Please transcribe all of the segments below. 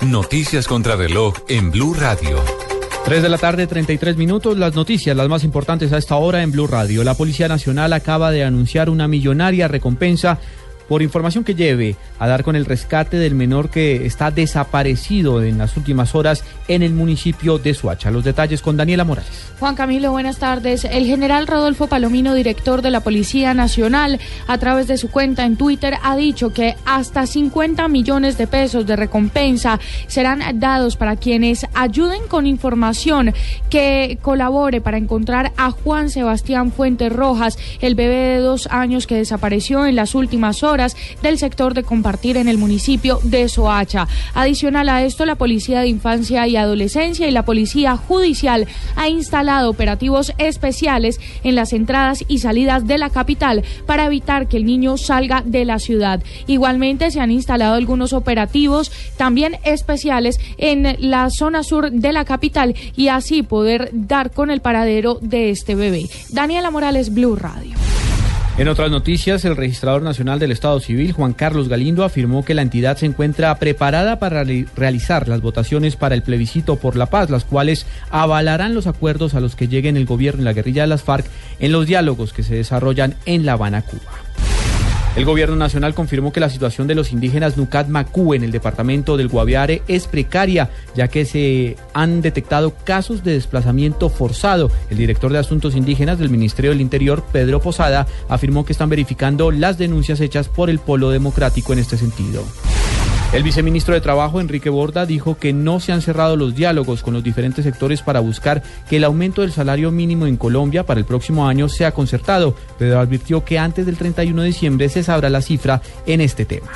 Noticias contra reloj en Blue Radio. 3 de la tarde, 33 minutos. Las noticias, las más importantes a esta hora en Blue Radio. La Policía Nacional acaba de anunciar una millonaria recompensa por información que lleve a dar con el rescate del menor que está desaparecido en las últimas horas en el municipio de Suacha. Los detalles con Daniela Morales. Juan Camilo, buenas tardes. El general Rodolfo Palomino, director de la Policía Nacional, a través de su cuenta en Twitter, ha dicho que hasta 50 millones de pesos de recompensa serán dados para quienes ayuden con información que colabore para encontrar a Juan Sebastián Fuentes Rojas, el bebé de dos años que desapareció en las últimas horas del sector de compartir en el municipio de Soacha. Adicional a esto, la Policía de Infancia y Adolescencia y la Policía Judicial ha instalado operativos especiales en las entradas y salidas de la capital para evitar que el niño salga de la ciudad. Igualmente se han instalado algunos operativos también especiales en la zona sur de la capital y así poder dar con el paradero de este bebé. Daniela Morales, Blue Radio. En otras noticias, el registrador nacional del Estado Civil, Juan Carlos Galindo, afirmó que la entidad se encuentra preparada para realizar las votaciones para el plebiscito por la paz, las cuales avalarán los acuerdos a los que lleguen el gobierno y la guerrilla de las FARC en los diálogos que se desarrollan en La Habana, Cuba. El gobierno nacional confirmó que la situación de los indígenas Nucat Macú en el departamento del Guaviare es precaria, ya que se han detectado casos de desplazamiento forzado. El director de Asuntos Indígenas del Ministerio del Interior, Pedro Posada, afirmó que están verificando las denuncias hechas por el Polo Democrático en este sentido. El viceministro de Trabajo, Enrique Borda, dijo que no se han cerrado los diálogos con los diferentes sectores para buscar que el aumento del salario mínimo en Colombia para el próximo año sea concertado, pero advirtió que antes del 31 de diciembre se sabrá la cifra en este tema.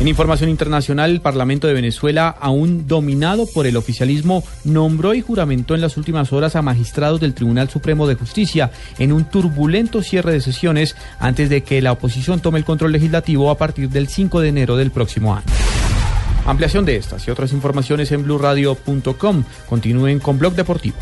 En información internacional, el Parlamento de Venezuela, aún dominado por el oficialismo, nombró y juramentó en las últimas horas a magistrados del Tribunal Supremo de Justicia en un turbulento cierre de sesiones antes de que la oposición tome el control legislativo a partir del 5 de enero del próximo año. Ampliación de estas y otras informaciones en blurradio.com. Continúen con Blog Deportivo.